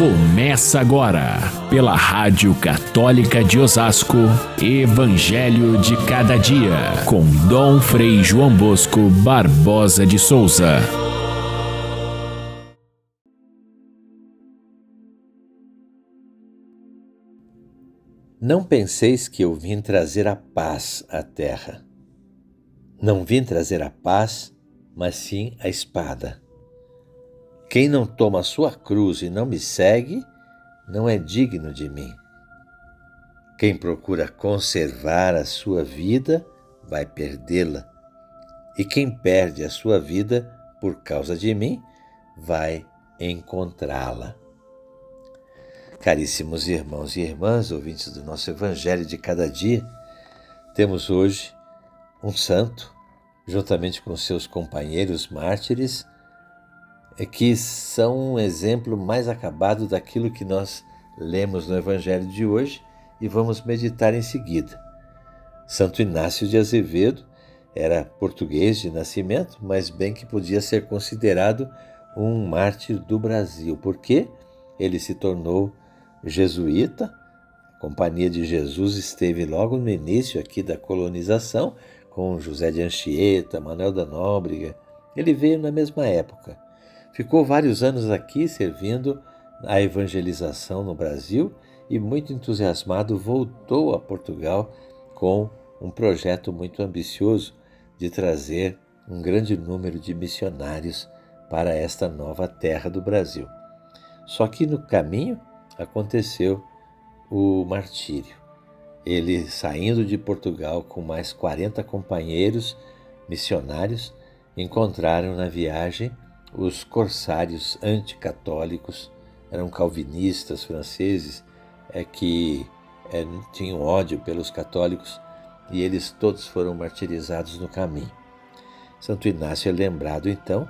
Começa agora, pela Rádio Católica de Osasco, Evangelho de Cada Dia, com Dom Frei João Bosco Barbosa de Souza. Não penseis que eu vim trazer a paz à terra. Não vim trazer a paz, mas sim a espada. Quem não toma a sua cruz e não me segue, não é digno de mim. Quem procura conservar a sua vida, vai perdê-la. E quem perde a sua vida por causa de mim, vai encontrá-la. Caríssimos irmãos e irmãs, ouvintes do nosso Evangelho de cada dia, temos hoje um santo, juntamente com seus companheiros mártires, que são um exemplo mais acabado daquilo que nós lemos no Evangelho de hoje e vamos meditar em seguida. Santo Inácio de Azevedo era português de nascimento, mas bem que podia ser considerado um mártir do Brasil, porque ele se tornou jesuíta. A Companhia de Jesus esteve logo no início aqui da colonização com José de Anchieta, Manuel da Nóbrega. Ele veio na mesma época. Ficou vários anos aqui servindo a evangelização no Brasil e, muito entusiasmado, voltou a Portugal com um projeto muito ambicioso de trazer um grande número de missionários para esta nova terra do Brasil. Só que no caminho aconteceu o martírio. Ele, saindo de Portugal com mais 40 companheiros missionários, encontraram na viagem os corsários anticatólicos, eram calvinistas franceses é, que é, tinham ódio pelos católicos e eles todos foram martirizados no caminho. Santo Inácio é lembrado então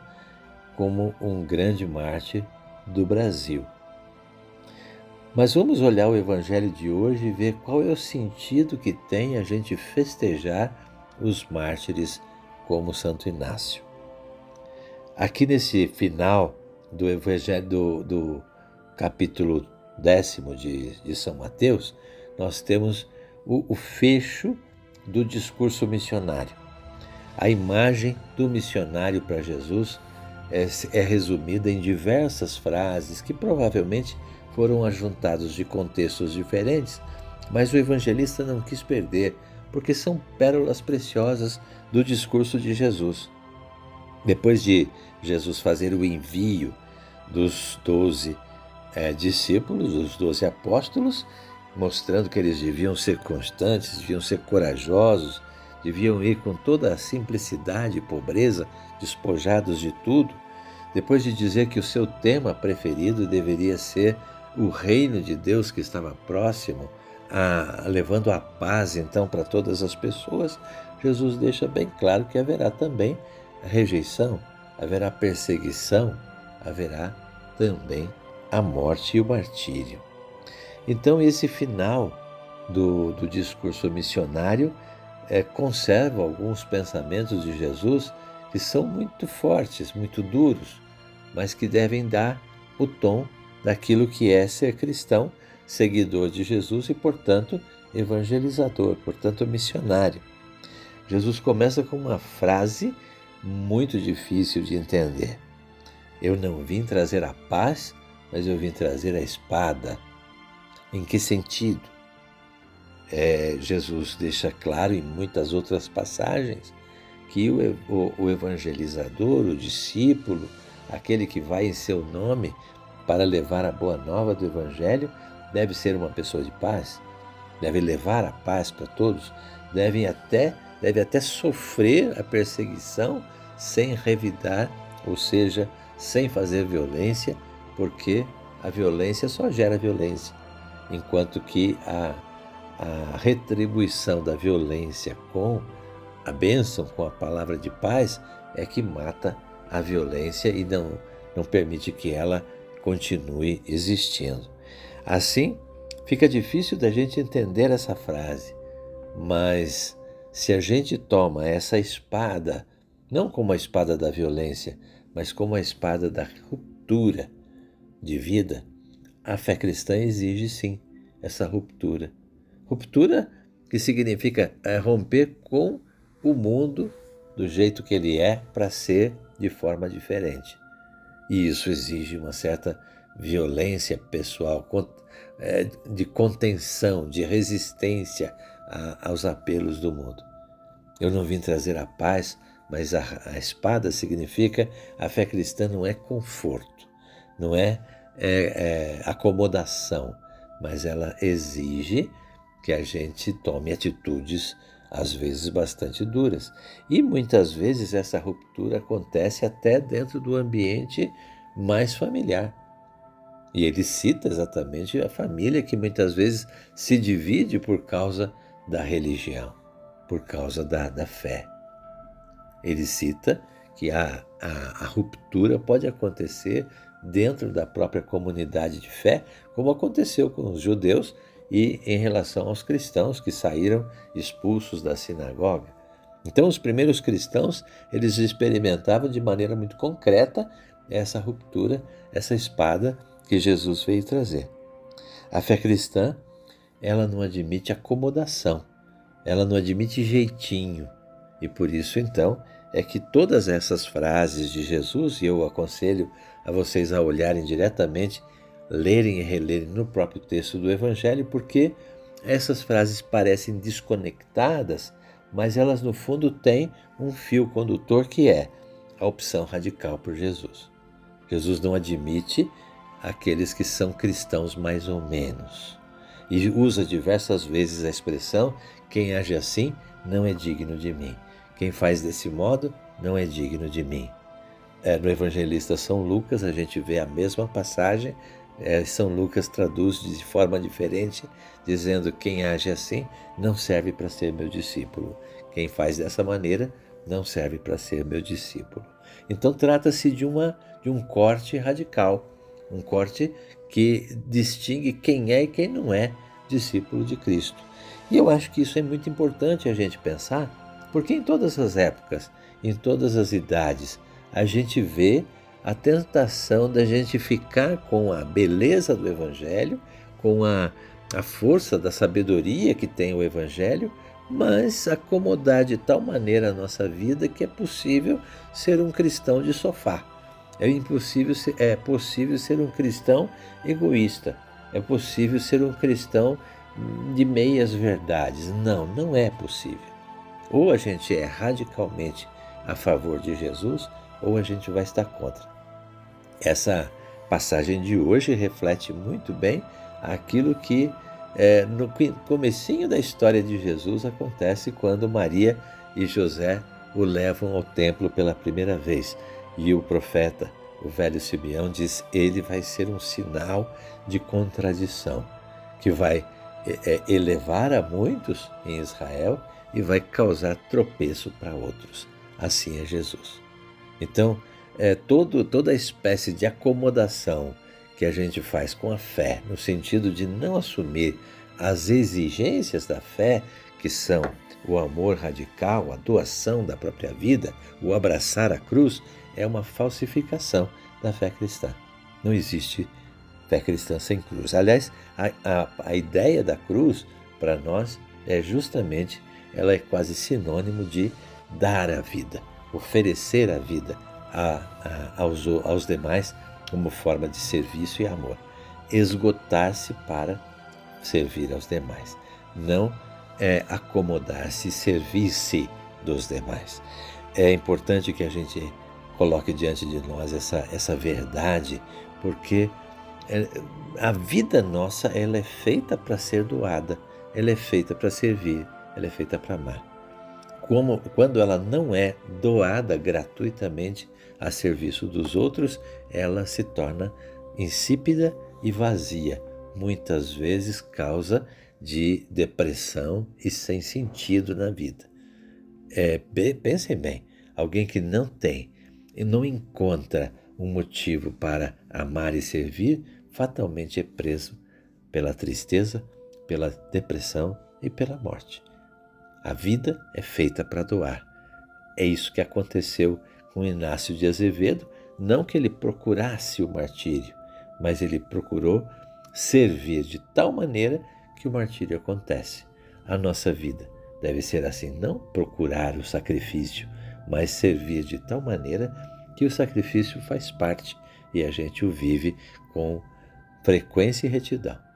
como um grande mártir do Brasil. Mas vamos olhar o Evangelho de hoje e ver qual é o sentido que tem a gente festejar os mártires como Santo Inácio. Aqui nesse final do Evangelho do, do capítulo décimo de, de, São Mateus, nós temos o, o fecho do discurso missionário. A imagem do missionário para Jesus é, é resumida em diversas frases que provavelmente foram ajuntados de contextos diferentes, mas o evangelista não quis perder, porque são pérolas preciosas do discurso de Jesus. Depois de Jesus fazer o envio dos doze é, discípulos, dos doze apóstolos, mostrando que eles deviam ser constantes, deviam ser corajosos, deviam ir com toda a simplicidade e pobreza, despojados de tudo, depois de dizer que o seu tema preferido deveria ser o reino de Deus que estava próximo, a, levando a paz então para todas as pessoas, Jesus deixa bem claro que haverá também rejeição, haverá perseguição, haverá também a morte e o martírio. Então, esse final do, do discurso missionário é, conserva alguns pensamentos de Jesus que são muito fortes, muito duros, mas que devem dar o tom daquilo que é ser cristão, seguidor de Jesus e, portanto, evangelizador, portanto, missionário. Jesus começa com uma frase muito difícil de entender. Eu não vim trazer a paz, mas eu vim trazer a espada. Em que sentido? É, Jesus deixa claro em muitas outras passagens que o, o, o evangelizador, o discípulo, aquele que vai em seu nome para levar a boa nova do Evangelho, deve ser uma pessoa de paz, deve levar a paz para todos, deve até deve até sofrer a perseguição sem revidar, ou seja, sem fazer violência, porque a violência só gera violência, enquanto que a, a retribuição da violência com a bênção, com a palavra de paz, é que mata a violência e não, não permite que ela continue existindo. Assim, fica difícil da gente entender essa frase, mas se a gente toma essa espada, não como a espada da violência, mas como a espada da ruptura de vida, a fé cristã exige sim essa ruptura. Ruptura que significa é, romper com o mundo do jeito que ele é para ser de forma diferente. E isso exige uma certa violência pessoal, é, de contenção, de resistência aos apelos do mundo. Eu não vim trazer a paz, mas a, a espada significa a fé cristã não é conforto, não é, é, é acomodação, mas ela exige que a gente tome atitudes às vezes bastante duras. E muitas vezes essa ruptura acontece até dentro do ambiente mais familiar. E ele cita exatamente a família que muitas vezes se divide por causa da religião, por causa da, da fé. Ele cita que a, a, a ruptura pode acontecer dentro da própria comunidade de fé, como aconteceu com os judeus e em relação aos cristãos que saíram expulsos da sinagoga. Então, os primeiros cristãos, eles experimentavam de maneira muito concreta essa ruptura, essa espada que Jesus veio trazer. A fé cristã, ela não admite acomodação, ela não admite jeitinho. E por isso, então, é que todas essas frases de Jesus, e eu aconselho a vocês a olharem diretamente lerem e relerem no próprio texto do Evangelho, porque essas frases parecem desconectadas, mas elas no fundo têm um fio condutor que é a opção radical por Jesus. Jesus não admite aqueles que são cristãos mais ou menos. E usa diversas vezes a expressão: quem age assim não é digno de mim. Quem faz desse modo não é digno de mim. É, no evangelista São Lucas, a gente vê a mesma passagem é, São Lucas traduz de forma diferente, dizendo: quem age assim não serve para ser meu discípulo. Quem faz dessa maneira não serve para ser meu discípulo. Então trata-se de uma de um corte radical, um corte que distingue quem é e quem não é discípulo de Cristo. E eu acho que isso é muito importante a gente pensar, porque em todas as épocas, em todas as idades, a gente vê a tentação da gente ficar com a beleza do Evangelho, com a, a força da sabedoria que tem o Evangelho, mas acomodar de tal maneira a nossa vida que é possível ser um cristão de sofá. É impossível ser, é possível ser um cristão egoísta. É possível ser um cristão de meias verdades. Não, não é possível. Ou a gente é radicalmente a favor de Jesus, ou a gente vai estar contra. Essa passagem de hoje reflete muito bem aquilo que é, no comecinho da história de Jesus acontece quando Maria e José o levam ao templo pela primeira vez. E o profeta, o velho Simeão, diz: ele vai ser um sinal de contradição, que vai é, é elevar a muitos em Israel e vai causar tropeço para outros. Assim é Jesus. Então, é, todo, toda espécie de acomodação que a gente faz com a fé, no sentido de não assumir as exigências da fé, que são o amor radical, a doação da própria vida, o abraçar a cruz, é uma falsificação da fé cristã. Não existe fé cristã sem cruz. Aliás, a, a, a ideia da cruz, para nós, é justamente, ela é quase sinônimo de dar a vida, oferecer a vida, a, a, aos, aos demais como forma de serviço e amor. Esgotar-se para servir aos demais. Não é acomodar-se servir-se dos demais. É importante que a gente coloque diante de nós essa, essa verdade, porque é, a vida nossa ela é feita para ser doada, ela é feita para servir, ela é feita para amar. Como, quando ela não é doada gratuitamente, a serviço dos outros, ela se torna insípida e vazia, muitas vezes causa de depressão e sem sentido na vida. É, pensem bem, alguém que não tem e não encontra um motivo para amar e servir, fatalmente é preso pela tristeza, pela depressão e pela morte. A vida é feita para doar. É isso que aconteceu com Inácio de Azevedo, não que ele procurasse o martírio, mas ele procurou servir de tal maneira que o martírio acontece. A nossa vida deve ser assim, não procurar o sacrifício, mas servir de tal maneira que o sacrifício faz parte e a gente o vive com frequência e retidão.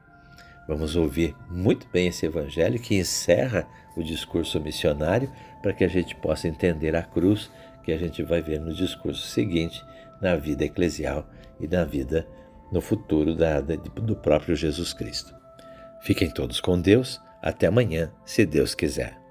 Vamos ouvir muito bem esse evangelho que encerra o discurso missionário para que a gente possa entender a cruz que a gente vai ver no discurso seguinte, na vida eclesial e na vida no futuro da, do próprio Jesus Cristo. Fiquem todos com Deus. Até amanhã, se Deus quiser.